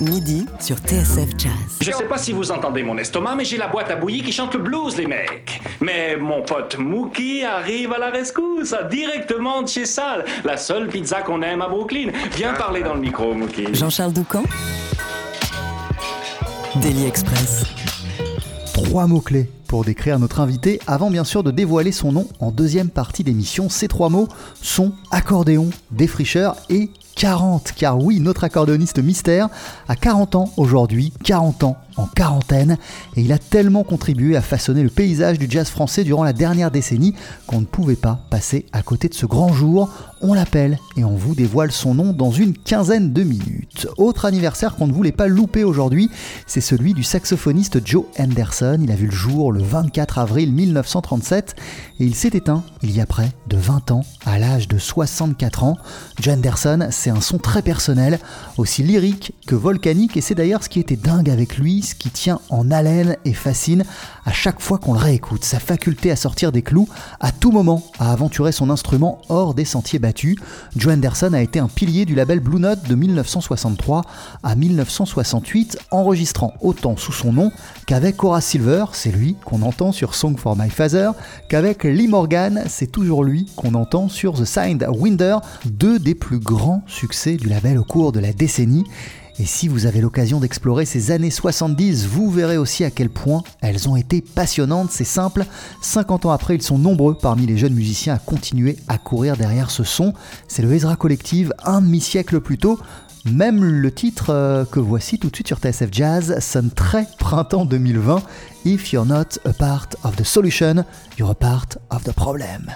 Midi sur TSF Jazz. Je sais pas si vous entendez mon estomac, mais j'ai la boîte à bouillie qui chante le blues, les mecs. Mais mon pote Mookie arrive à la rescousse, directement de chez Sal, la seule pizza qu'on aime à Brooklyn. Viens parler dans le micro, Mookie. Jean-Charles Doucan Daily Express. Trois mots-clés pour décrire notre invité avant bien sûr de dévoiler son nom en deuxième partie d'émission. Ces trois mots sont accordéon, défricheur et 40, car oui, notre accordéoniste mystère a 40 ans aujourd'hui, 40 ans en quarantaine, et il a tellement contribué à façonner le paysage du jazz français durant la dernière décennie qu'on ne pouvait pas passer à côté de ce grand jour. On l'appelle et on vous dévoile son nom dans une quinzaine de minutes. Autre anniversaire qu'on ne voulait pas louper aujourd'hui, c'est celui du saxophoniste Joe Henderson. Il a vu le jour le 24 avril 1937 et il s'est éteint il y a près de 20 ans, à l'âge de 64 ans. Joe Henderson, c'est un son très personnel, aussi lyrique que volcanique, et c'est d'ailleurs ce qui était dingue avec lui, qui tient en haleine et fascine à chaque fois qu'on le réécoute, sa faculté à sortir des clous à tout moment, à aventurer son instrument hors des sentiers battus. Joe Henderson a été un pilier du label Blue Note de 1963 à 1968, enregistrant autant sous son nom qu'avec Horace Silver, c'est lui qu'on entend sur Song for My Father, qu'avec Lee Morgan, c'est toujours lui qu'on entend sur The Signed Winder, deux des plus grands succès du label au cours de la décennie. Et si vous avez l'occasion d'explorer ces années 70, vous verrez aussi à quel point elles ont été passionnantes. C'est simple, 50 ans après, ils sont nombreux parmi les jeunes musiciens à continuer à courir derrière ce son. C'est le Ezra Collective, un demi-siècle plus tôt. Même le titre euh, que voici tout de suite sur TSF Jazz sonne très printemps 2020. If you're not a part of the solution, you're a part of the problem.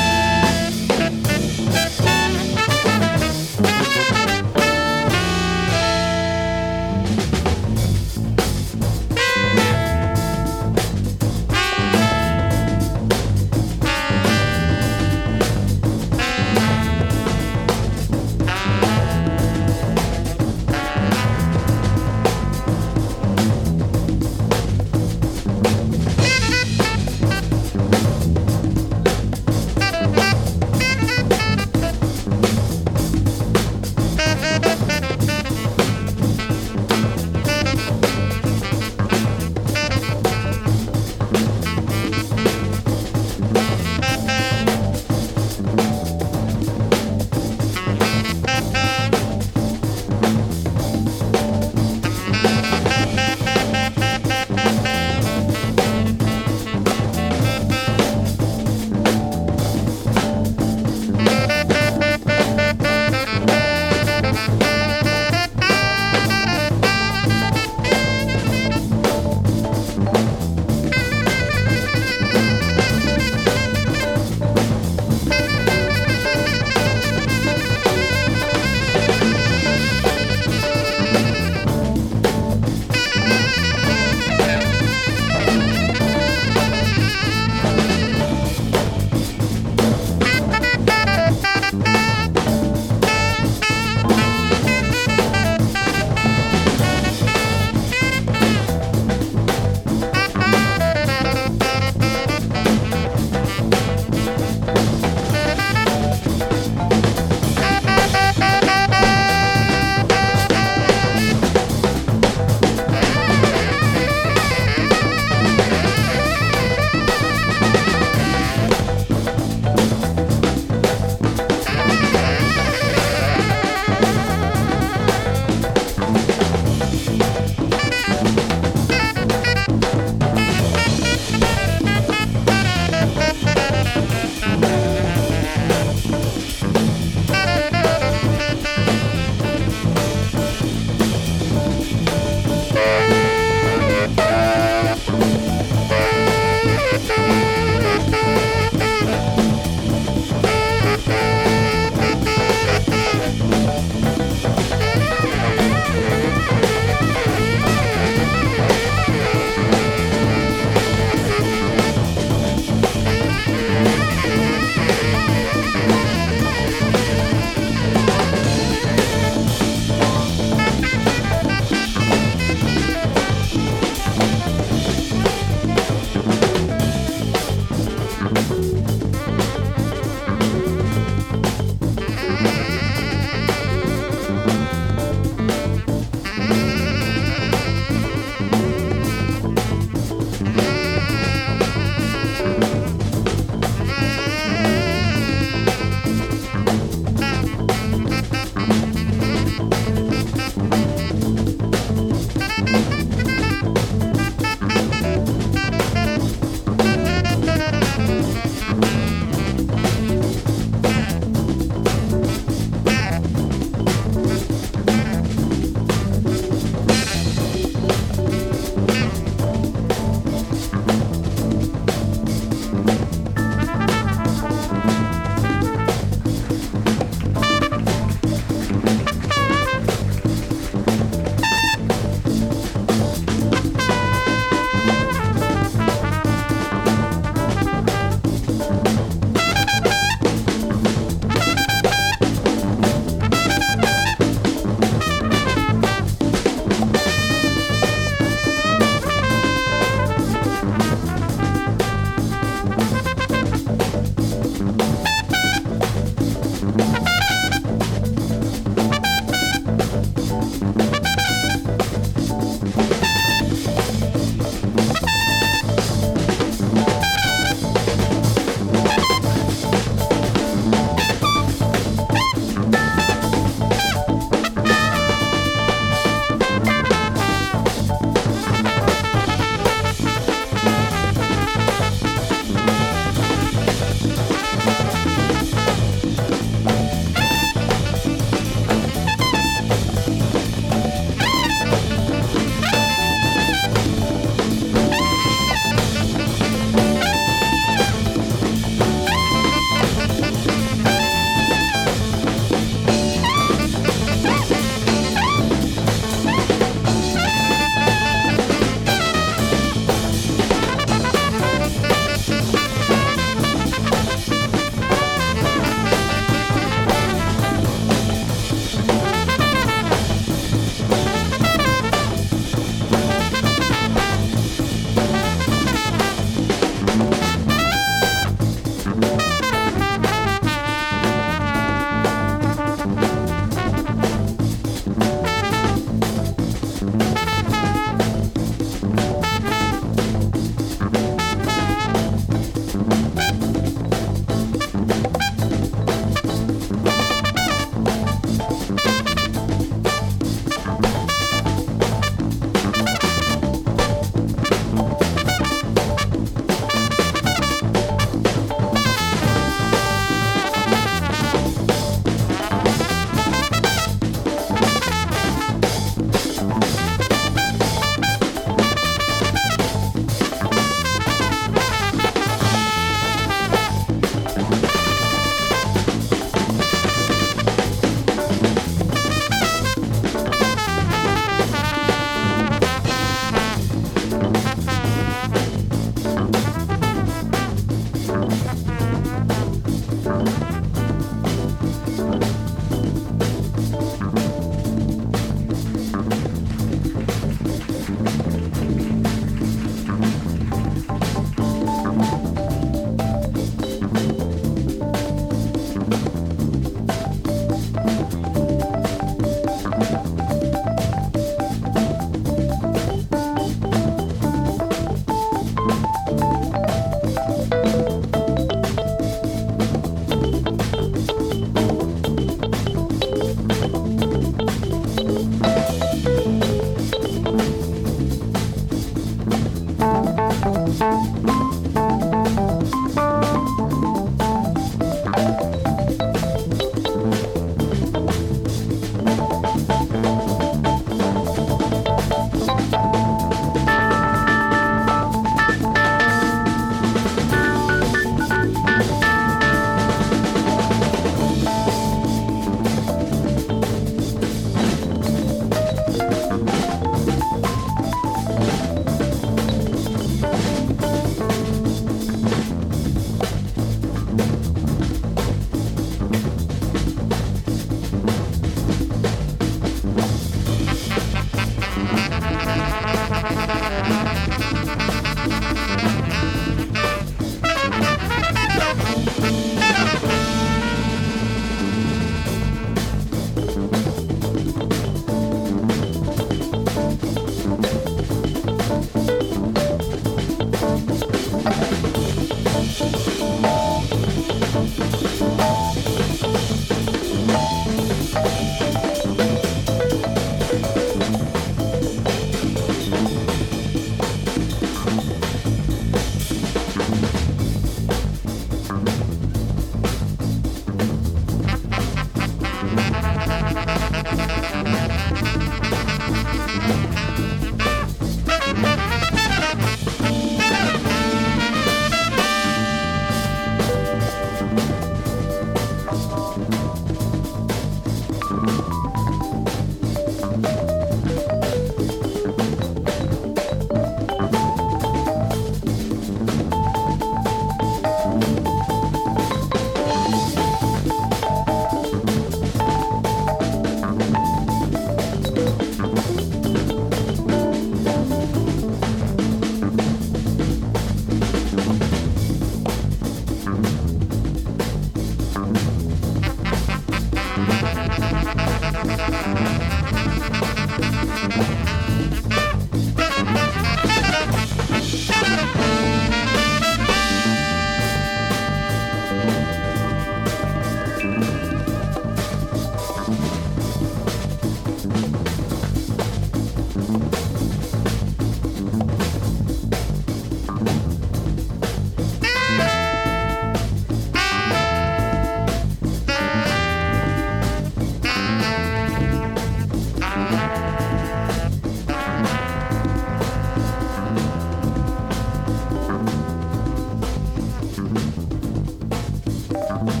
Bye.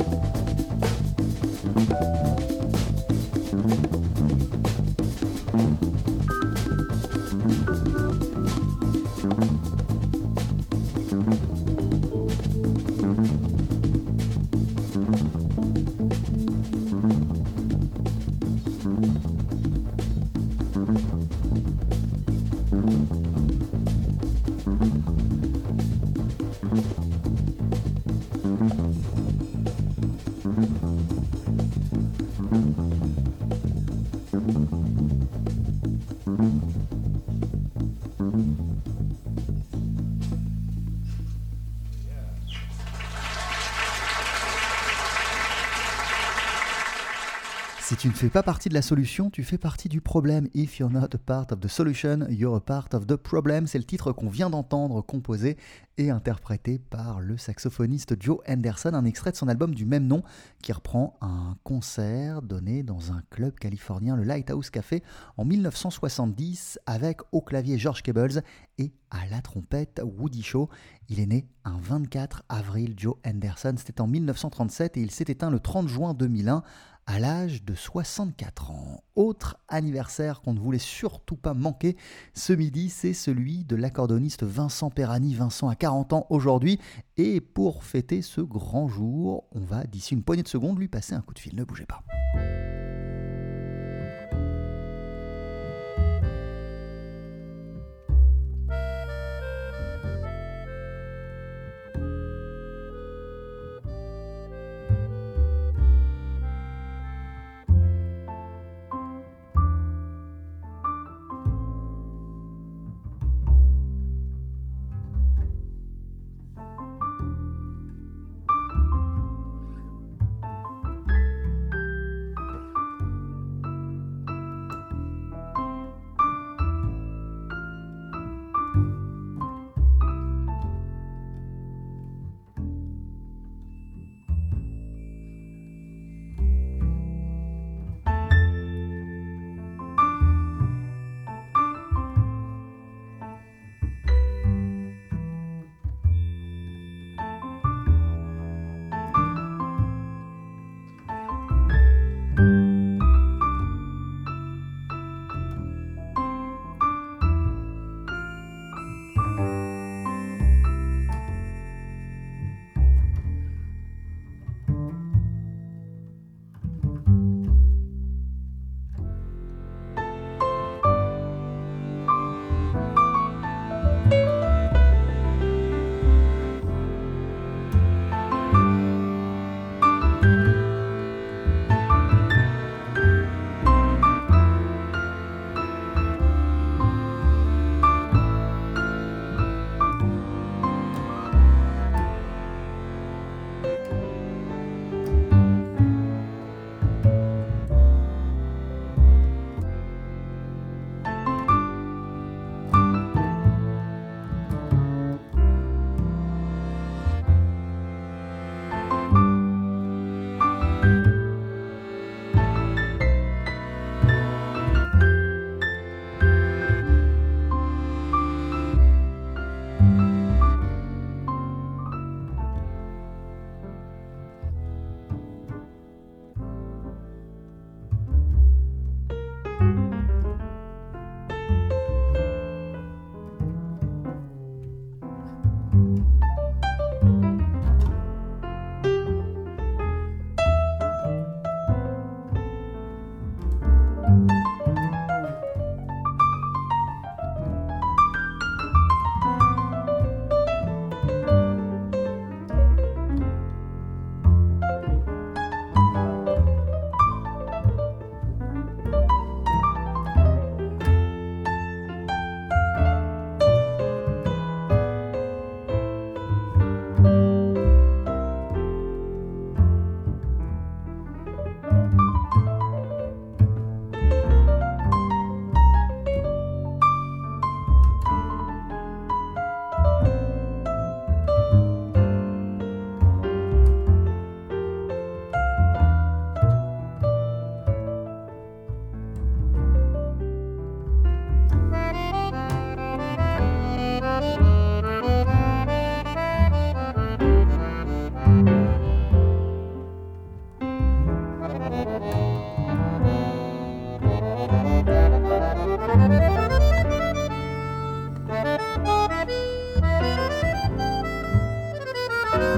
Tu ne fais pas partie de la solution, tu fais partie du problème. If you're not a part of the solution, you're a part of the problem. C'est le titre qu'on vient d'entendre, composé et interprété par le saxophoniste Joe Henderson, un extrait de son album du même nom qui reprend un concert donné dans un club californien, le Lighthouse Café, en 1970 avec au clavier George Cables et à la trompette Woody Shaw. Il est né un 24 avril, Joe Henderson, c'était en 1937 et il s'est éteint le 30 juin 2001 à l'âge de 64 ans. Autre anniversaire qu'on ne voulait surtout pas manquer ce midi, c'est celui de l'accordoniste Vincent Perani. Vincent a 40 ans aujourd'hui et pour fêter ce grand jour, on va d'ici une poignée de secondes lui passer un coup de fil. Ne bougez pas.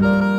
Bye.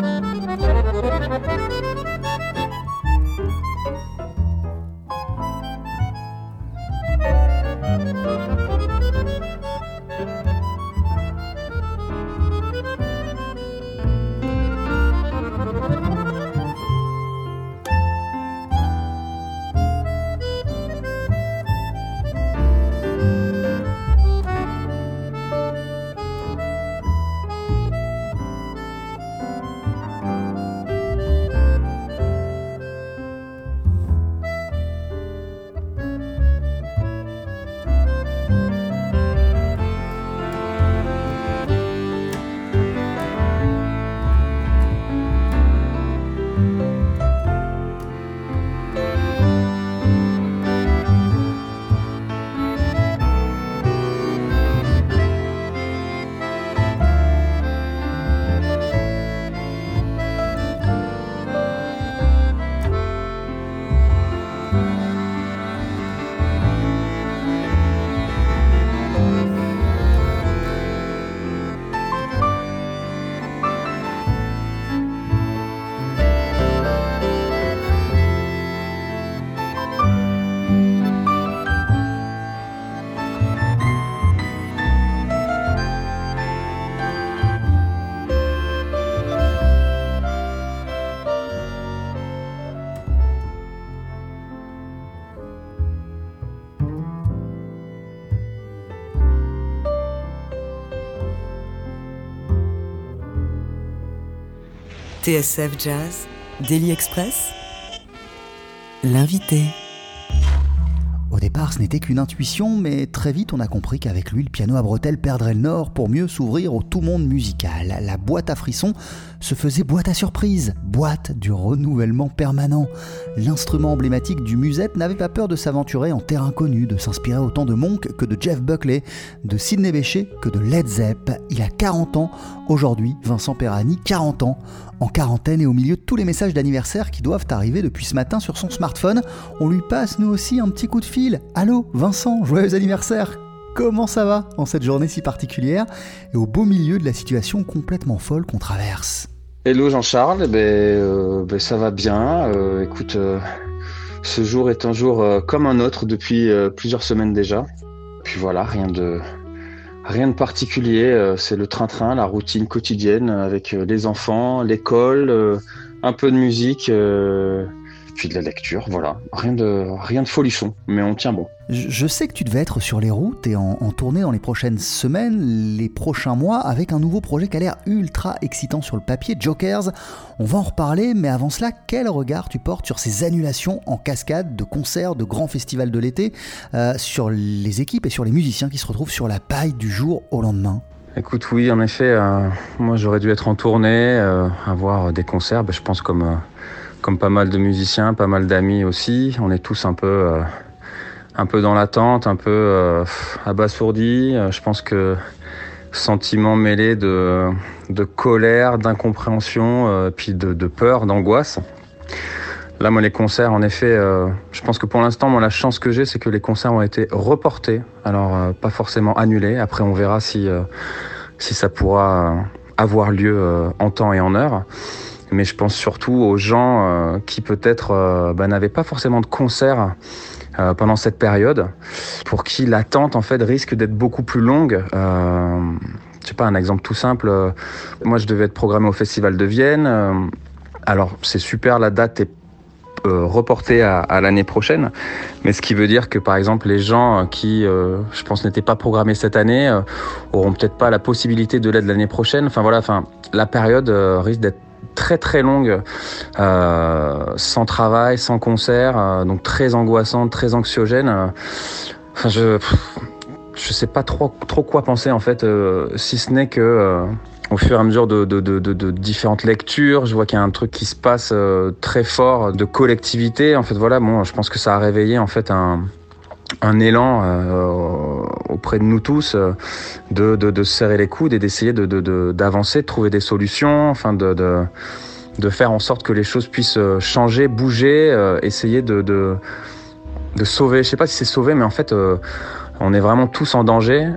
TSF Jazz, Daily Express, l'invité. Au départ, ce n'était qu'une intuition, mais très vite on a compris qu'avec lui, le piano à bretelles perdrait le nord pour mieux s'ouvrir au tout monde musical. La boîte à frissons se faisait boîte à surprise, boîte du renouvellement permanent. L'instrument emblématique du musette n'avait pas peur de s'aventurer en terre inconnue, de s'inspirer autant de Monk que de Jeff Buckley, de Sidney Bechet que de Led Zepp. Il a 40 ans aujourd'hui, Vincent Perani, 40 ans en quarantaine et au milieu de tous les messages d'anniversaire qui doivent arriver depuis ce matin sur son smartphone, on lui passe nous aussi un petit coup de fil. Allô, Vincent, joyeux anniversaire Comment ça va en cette journée si particulière et au beau milieu de la situation complètement folle qu'on traverse? Hello Jean-Charles, eh ben, euh, ben, ça va bien. Euh, écoute, euh, ce jour est un jour comme un autre depuis plusieurs semaines déjà. Puis voilà, rien de, Rien de particulier, euh, c'est le train-train, la routine quotidienne avec euh, les enfants, l'école, euh, un peu de musique, puis de la lecture, voilà. Rien de, rien de folichon, mais on tient bon. Je sais que tu devais être sur les routes et en, tournée dans les prochaines semaines, les prochains mois, avec un nouveau projet qui a l'air ultra excitant sur le papier, Jokers. On va en reparler, mais avant cela, quel regard tu portes sur ces annulations en cascade de concerts, de grands festivals de l'été, euh, sur les équipes et sur les musiciens qui se retrouvent sur la paille du jour au lendemain? Écoute, oui, en effet, euh, moi j'aurais dû être en tournée, euh, avoir des concerts, ben, je pense comme, comme pas mal de musiciens, pas mal d'amis aussi. On est tous un peu un peu dans l'attente, un peu euh, abasourdi. Euh, je pense que sentiment mêlé de, de colère, d'incompréhension, euh, puis de, peur, d'angoisse. Là, moi, les concerts, en effet, euh, je pense que pour l'instant, moi, la chance que j'ai, c'est que les concerts ont été reportés. Alors, euh, pas forcément annulés. Après, on verra si, euh, si ça pourra avoir lieu en temps et en heure. Mais je pense surtout aux gens qui, peut-être, bah, n'avaient pas forcément de concerts euh, pendant cette période, pour qui l'attente en fait risque d'être beaucoup plus longue. Euh, je sais pas, un exemple tout simple. Euh, moi, je devais être programmé au Festival de Vienne. Euh, alors, c'est super, la date est reportée à, à l'année prochaine. Mais ce qui veut dire que, par exemple, les gens qui, euh, je pense, n'étaient pas programmés cette année, euh, auront peut-être pas la possibilité de l'être l'année prochaine. Enfin voilà, enfin, la période risque d'être très très longue, euh, sans travail, sans concert, euh, donc très angoissante, très anxiogène. Euh, enfin, je je sais pas trop trop quoi penser en fait, si ce n'est que au fur et à mesure de, de, de, de, différentes lectures, je vois qu'il y a un truc qui se passe très fort de collectivité. En fait, voilà, bon, je pense que ça a réveillé en fait un un élan euh, auprès de nous tous euh, de, de, de, serrer les coudes et d'essayer d'avancer, de, de, trouver des solutions, enfin de, de, de, faire en sorte que les choses puissent euh, changer, bouger, euh, essayer de, de, sauver. Je sais pas si c'est sauver, mais en fait, euh, on est vraiment tous en danger,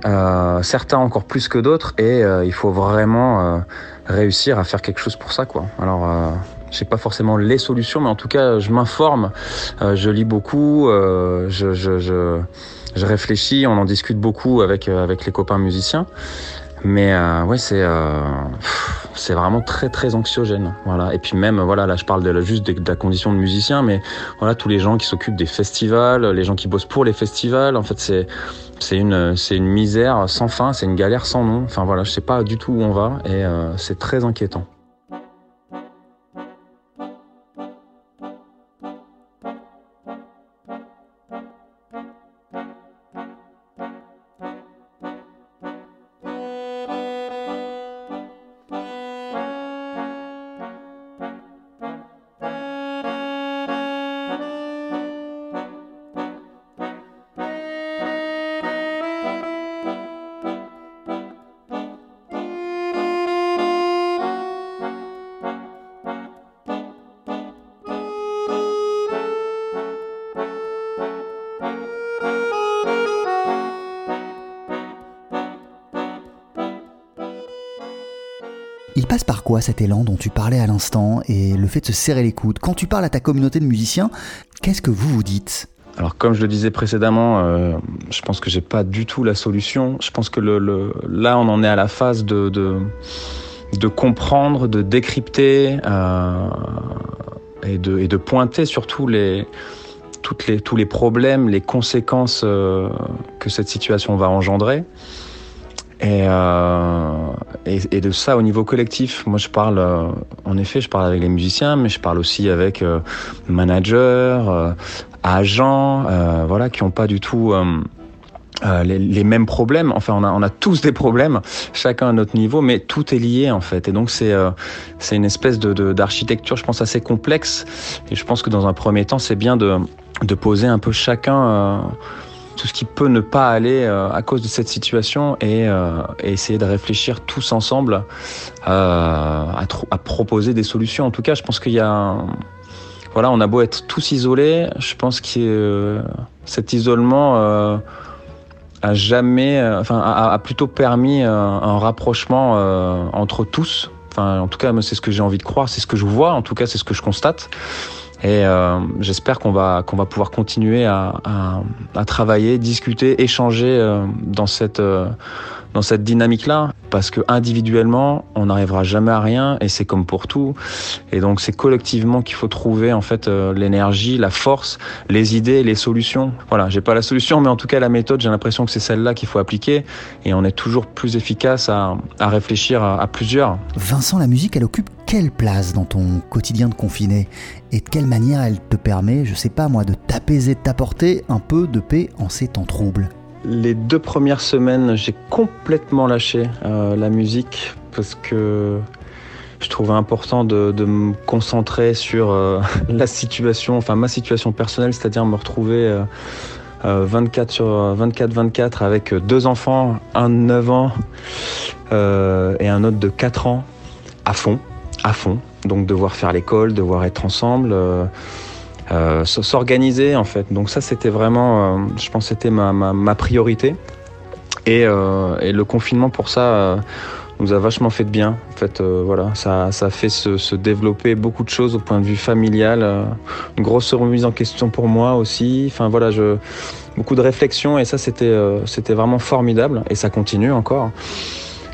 certains encore plus que d'autres, et il faut vraiment réussir à faire quelque chose pour ça, quoi. Alors je sais pas forcément les solutions, mais en tout cas, je m'informe, euh, je lis beaucoup, euh, je, je, je, je, réfléchis, on en discute beaucoup avec, euh, avec les copains musiciens. Mais euh, ouais, c'est euh, c'est vraiment très très anxiogène. Voilà. Et puis même voilà, là je parle de, juste de, de la condition de musicien, mais voilà tous les gens qui s'occupent des festivals, les gens qui bossent pour les festivals. En fait, c'est c'est une c'est une misère sans fin, c'est une galère sans nom. Enfin voilà, je sais pas du tout où on va et euh, c'est très inquiétant. Cet élan dont tu parlais à l'instant et le fait de se serrer les coudes Quand tu parles à ta communauté de musiciens, qu'est-ce que vous vous dites? Alors comme je le disais précédemment, euh, je pense que j'ai pas du tout la solution. Je pense que là on en est à la phase de, comprendre, de décrypter euh, et, de, pointer surtout les, tous les problèmes, les conséquences euh, que cette situation va engendrer. Et, euh, et, de ça au niveau collectif. Moi, je parle, en effet, je parle avec les musiciens, mais je parle aussi avec managers, agents, voilà, qui n'ont pas du tout euh, les, mêmes problèmes. Enfin, on a, tous des problèmes, chacun à notre niveau, mais tout est lié en fait. Et donc c'est euh, une espèce de d'architecture, je pense, assez complexe. Et je pense que dans un premier temps, c'est bien de de poser un peu chacun. Euh, tout ce qui peut ne pas aller à cause de cette situation et, et, essayer de réfléchir tous ensemble à, à, proposer des solutions. En tout cas, je pense qu'il y a, voilà, on a beau être tous isolés, je pense que cet isolement a jamais, euh, enfin, a, plutôt permis euh, un, rapprochement euh, entre tous. Enfin, en tout cas, c'est ce que j'ai envie de croire, c'est ce que je vois, en tout cas, c'est ce que je constate. Et j'espère qu'on va qu'on va pouvoir continuer à, à, à, travailler, discuter, échanger dans cette dans cette dynamique-là, parce que individuellement, on n'arrivera jamais à rien, et c'est comme pour tout. Et donc, c'est collectivement qu'il faut trouver en fait euh, l'énergie, la force, les idées, les solutions. Voilà, j'ai pas la solution, mais en tout cas la méthode, j'ai l'impression que c'est celle-là qu'il faut appliquer, et on est toujours plus efficace à, à réfléchir à, à plusieurs. Vincent, la musique, elle occupe quelle place dans ton quotidien de confiné? Et de quelle manière elle te permet, je sais pas moi, de t'apaiser, de t'apporter un peu de paix en ces temps troubles? Les deux premières semaines, j'ai complètement lâché euh, la musique parce que je trouvais important de, me concentrer sur euh, la situation, enfin ma situation personnelle, c'est-à-dire me retrouver 24 euh, sur 24-24 avec deux enfants, un de 9 ans et un autre de 4 ans, à fond, à fond. Donc devoir faire l'école, devoir être ensemble. Euh, s'organiser en fait. Donc ça c'était vraiment, euh, je pense c'était ma, ma, priorité. Et, euh, et, le confinement pour ça nous a vachement fait de bien. En fait, voilà, ça, ça a fait se, se, développer beaucoup de choses au point de vue familial, une grosse remise en question pour moi aussi. Enfin voilà, je, beaucoup de réflexion et ça c'était c'était vraiment formidable et ça continue encore.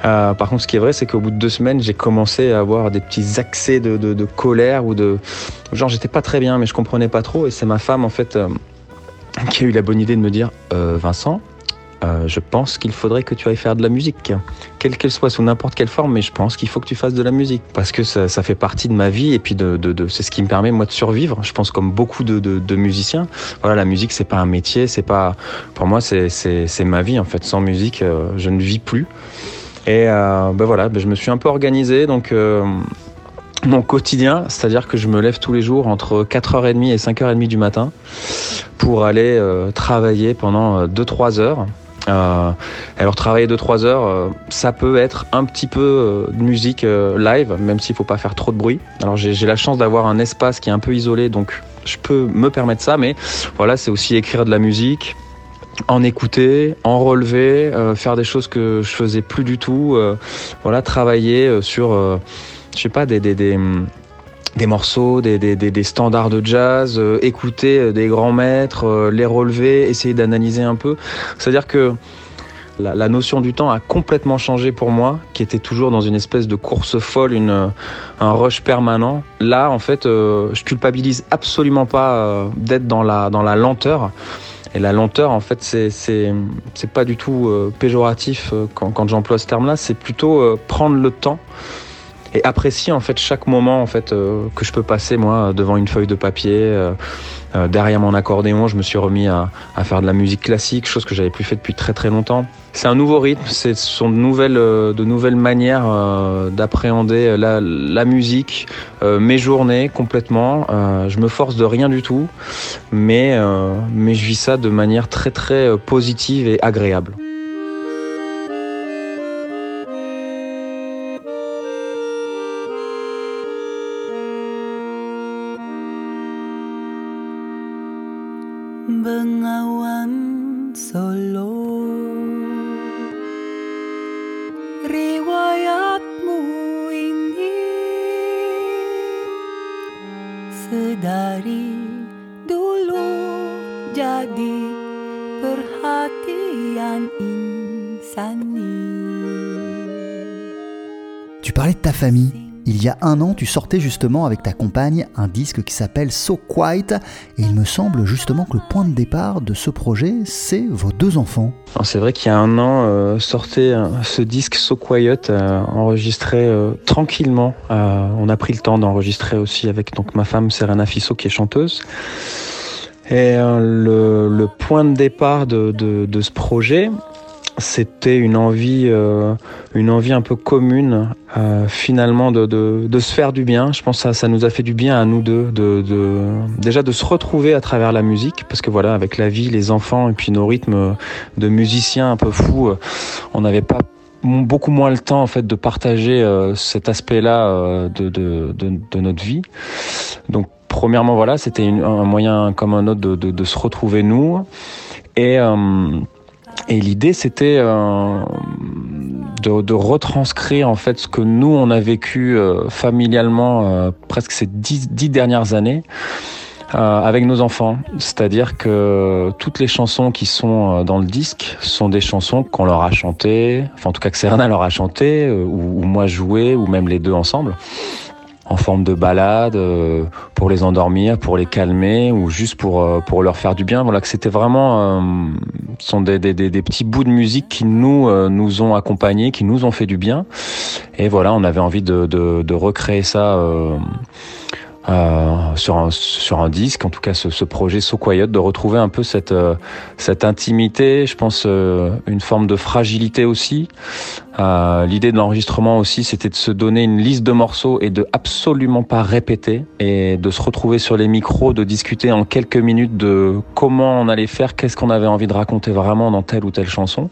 Euh, par contre, ce qui est vrai, c'est qu'au bout de deux semaines, j'ai commencé à avoir des petits accès de, colère ou de genre j'étais pas très bien, mais je comprenais pas trop. Et c'est ma femme en fait euh, qui a eu la bonne idée de me dire euh, Vincent. Je pense qu'il faudrait que tu ailles faire de la musique, quelle qu'elle soit, sous n'importe quelle forme, mais je pense qu'il faut que tu fasses de la musique parce que ça, fait partie de ma vie et puis de, c'est ce qui me permet moi de survivre. Je pense comme beaucoup de, de musiciens, voilà, la musique c'est pas un métier, c'est pas, pour moi c'est ma vie en fait. Sans musique, je ne vis plus. Et euh, ben voilà, ben je me suis un peu organisé. Donc euh, mon quotidien, c'est-à-dire que je me lève tous les jours entre 4h30 et 5h30 du matin pour aller euh, travailler pendant 2-3 heures. Euh, alors travailler 2-3 heures, ça peut être un petit peu de musique live, même s'il faut pas faire trop de bruit. Alors j'ai la chance d'avoir un espace qui est un peu isolé, donc je peux me permettre ça, mais voilà, c'est aussi écrire de la musique, en écouter, en relever, euh, faire des choses que je faisais plus du tout, euh, voilà, travailler euh, sur, je sais pas, des, des, des, des morceaux, des, des, des, standards de jazz, écouter des grands maîtres, les relever, essayer d'analyser un peu. C'est-à-dire que la, la, notion du temps a complètement changé pour moi, qui était toujours dans une espèce de course folle, une, un rush permanent. Là, en fait, je culpabilise absolument pas d'être dans la, dans la lenteur. Et la lenteur, en fait, c'est pas du tout euh, péjoratif euh, quand, j'emploie ce terme-là. C'est plutôt euh, prendre le temps et apprécier en fait chaque moment en fait que je peux passer moi devant une feuille de papier. derrière mon accordéon, je me suis remis à, à, faire de la musique classique, chose que j'avais plus fait depuis très très longtemps. C'est un nouveau rythme, ce sont de nouvelles, de nouvelles manières d'appréhender la, la, musique, mes journées complètement. je me force de rien du tout, mais, mais je vis ça de manière très très positive et agréable. Famille. Il y a un an, tu sortais justement avec ta compagne un disque qui s'appelle So Quiet, et il me semble justement que le point de départ de ce projet, c'est vos deux enfants. C'est vrai qu'il y a un an, euh, sortait euh, ce disque So Quiet, euh, enregistré tranquillement. on a pris le temps d'enregistrer aussi avec donc ma femme Serena Fisso qui est chanteuse. Et le, point de départ de ce projet, c'était une envie, euh, une envie un peu commune, euh, finalement, de, de, de, se faire du bien. Je pense que ça, ça nous a fait du bien à nous deux, de, de, déjà de se retrouver à travers la musique, parce que voilà, avec la vie, les enfants et puis nos rythmes de musiciens un peu fous, euh, on n'avait pas beaucoup moins le temps en fait de partager euh, cet aspect-là euh, de, de, notre vie. Donc premièrement voilà, c'était un moyen comme un autre de, de, de se retrouver nous et et l'idée, c'était euh, de, retranscrire en fait ce que nous on a vécu euh, familialement euh, presque ces dix, dix, dernières années euh, avec nos enfants. C'est-à-dire que toutes les chansons qui sont dans le disque sont des chansons qu'on leur a chantées, enfin en tout cas que Serena leur a chantées, ou moi joué, ou même les deux ensemble en forme de balade euh, pour les endormir, pour les calmer ou juste pour euh, pour leur faire du bien. Voilà que c'était vraiment euh, sont des, des, des, petits bouts de musique qui nous nous ont accompagnés, qui nous ont fait du bien. Et voilà, on avait envie de de, de recréer ça euh, sur, un, sur un disque, en tout cas ce, ce projet So Quiet, de retrouver un peu cette, euh, cette intimité, je pense euh, une forme de fragilité aussi. L'idée de l'enregistrement aussi, c'était de se donner une liste de morceaux et de absolument pas répéter et de se retrouver sur les micros, de discuter en quelques minutes de comment on allait faire, qu'est-ce qu'on avait envie de raconter vraiment dans telle ou telle chanson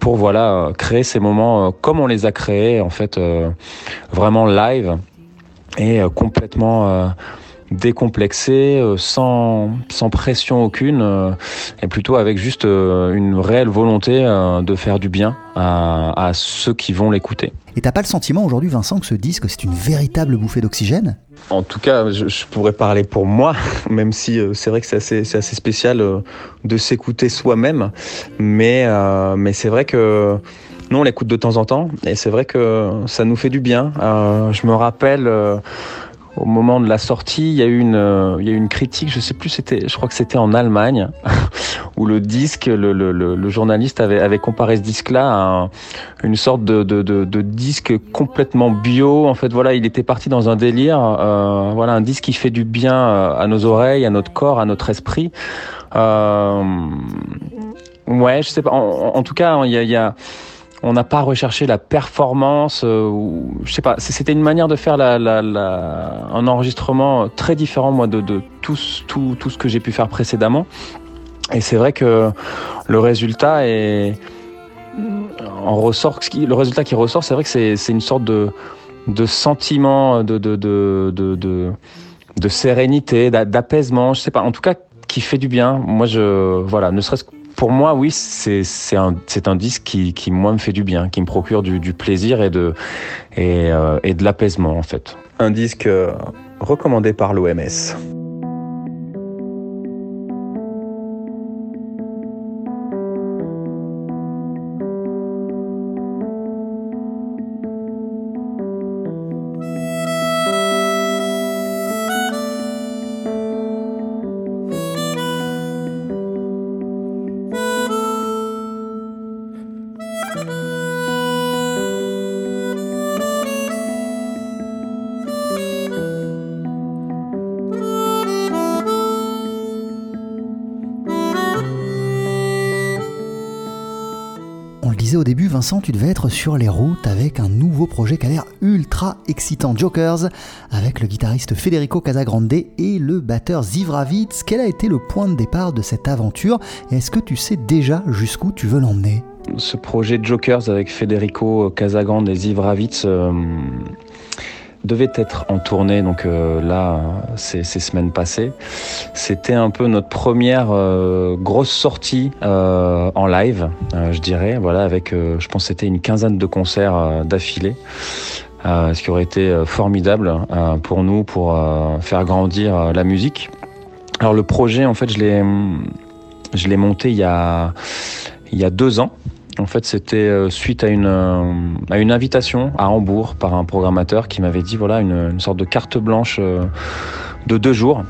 pour voilà créer ces moments comme on les a créés en fait vraiment live et euh, complètement euh, décomplexé, euh, sans, sans pression aucune, et plutôt avec juste une réelle volonté de faire du bien à, à ceux qui vont l'écouter. Et t'as pas le sentiment aujourd'hui, Vincent, que ce disque c'est une véritable bouffée d'oxygène? En tout cas, je, je, pourrais parler pour moi, même si c'est vrai que c'est assez, assez, spécial de s'écouter soi-même, mais, mais c'est vrai que nous, on l'écoute de temps en temps et c'est vrai que ça nous fait du bien. Euh, je me rappelle euh, au moment de la sortie, il y a eu une, euh, il y a eu une critique, je sais plus, c'était, je crois que c'était en Allemagne, où le disque, le, le, le journaliste avait, comparé ce disque-là à une sorte de, disque complètement bio. En fait, voilà, il était parti dans un délire, voilà, un disque qui fait du bien à nos oreilles, à notre corps, à notre esprit. Ouais, je sais pas. En, tout cas, il y a on n'a pas recherché la performance euh, ou je sais pas c'était une manière de faire la, un enregistrement très différent moi de, tout, ce que j'ai pu faire précédemment. Et c'est vrai que le résultat est en ressort le résultat qui ressort c'est vrai que c'est une sorte de de sentiment de de de de, de, de sérénité d'apaisement je sais pas en tout cas qui fait du bien. Moi je voilà ne serait-ce pour moi, oui, c'est un, disque qui, moi, me fait du bien, qui me procure du, plaisir et de, et, euh, et de l'apaisement, en fait. Un disque euh, recommandé par l'OMS. Au début, Vincent, tu devais être sur les routes avec un nouveau projet qui a l'air ultra excitant, Jokers, avec le guitariste Federico Casagrande et le batteur Zivravitz. Quel a été le point de départ de cette aventure est-ce que tu sais déjà jusqu'où tu veux l'emmener? Ce projet Jokers avec Federico Casagrande et Zivravitz, euh, devait être en tournée donc euh, là ces, semaines passées. C'était un peu notre première euh, grosse sortie euh, en live, je dirais. Voilà, avec je pense c'était une quinzaine de concerts d'affilée. ce qui aurait été formidable pour nous pour faire grandir la musique. Alors le projet en fait je l'ai je l'ai monté il y a il y a deux ans. En fait, c'était euh, suite à une, euh, à une invitation à Hambourg par un programmateur qui m'avait dit voilà une, sorte de carte blanche euh, de deux jours.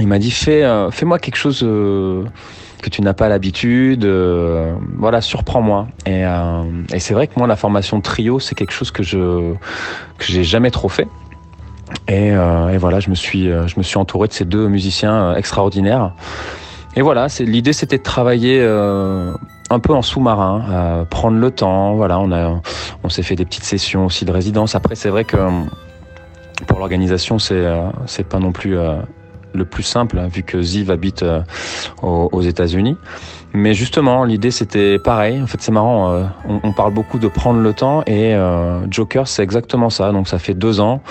Il m'a dit fais, fais-moi quelque chose que tu n'as pas l'habitude, voilà surprends-moi. Et, c'est vrai que moi la formation trio c'est quelque chose que je que j'ai jamais trop fait. Et, voilà, je me suis je me suis entouré de ces deux musiciens extraordinaires. Et voilà, l'idée c'était de travailler un peu en sous-marin, prendre le temps. Voilà, on a, on s'est fait des petites sessions aussi de résidence. Après, c'est vrai que pour l'organisation, c'est, euh, c'est pas non plus euh, le plus simple, hein, vu que Ziv habite euh, aux, États-Unis. Mais justement, l'idée c'était pareil. En fait, c'est marrant. on, parle beaucoup de prendre le temps et Joker, c'est exactement ça. Donc, ça fait deux ans.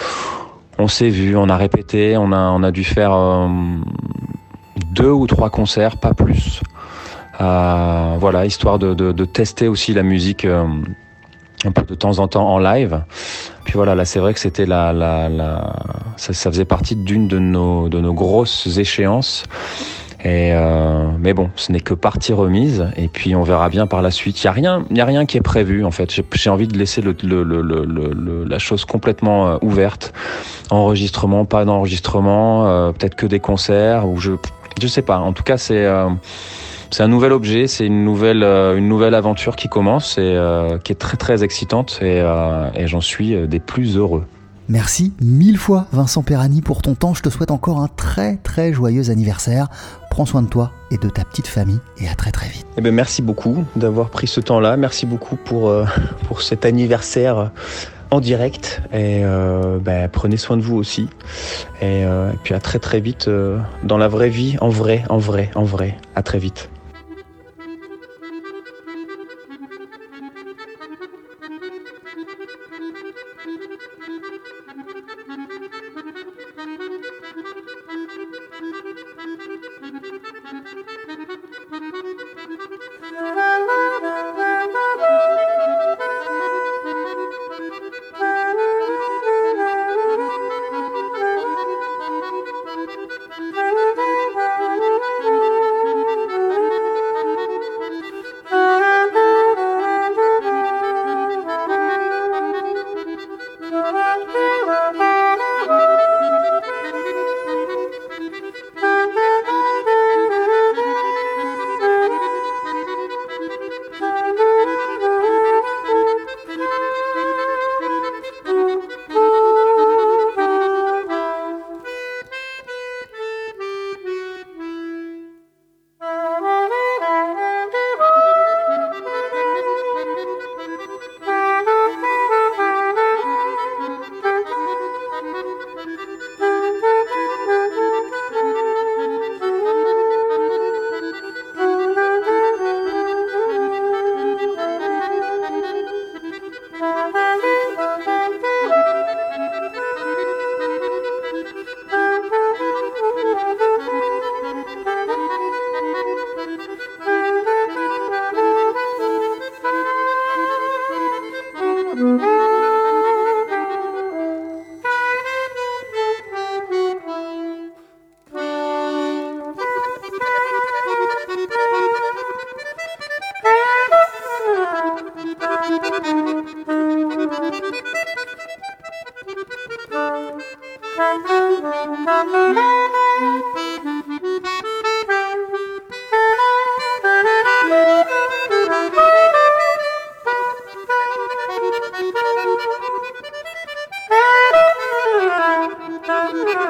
On s'est vu, on a répété, on a, on a dû faire deux ou trois concerts, pas plus. Euh, voilà, histoire de, de, de tester aussi la musique euh, un peu de temps en temps en live. Puis voilà, là c'est vrai que c'était la, la, la ça, ça faisait partie d'une de nos, de nos grosses échéances. Et euh, mais bon, ce n'est que partie remise. Et puis on verra bien par la suite. Il y a rien, y a rien qui est prévu en fait. J'ai- J'ai envie de laisser le, le, le, la chose complètement euh, ouverte. Enregistrement, pas d'enregistrement, euh, peut-être que des concerts ou je, je sais pas. En tout cas, c'est euh, c'est un nouvel objet, c'est une nouvelle, euh, une nouvelle aventure qui commence et euh, qui est très très excitante et, euh, et j'en suis des plus heureux. Merci mille fois Vincent Perrani pour ton temps. Je te souhaite encore un très très joyeux anniversaire. Prends soin de toi et de ta petite famille et à très très vite. Eh ben, merci beaucoup d'avoir pris ce temps-là. Merci beaucoup pour, euh, pour cet anniversaire en direct. Et euh, ben, prenez soin de vous aussi. Et, euh, et puis à très très vite euh, dans la vraie vie, en vrai, en vrai, en vrai. À très vite.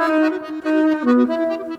Thank you.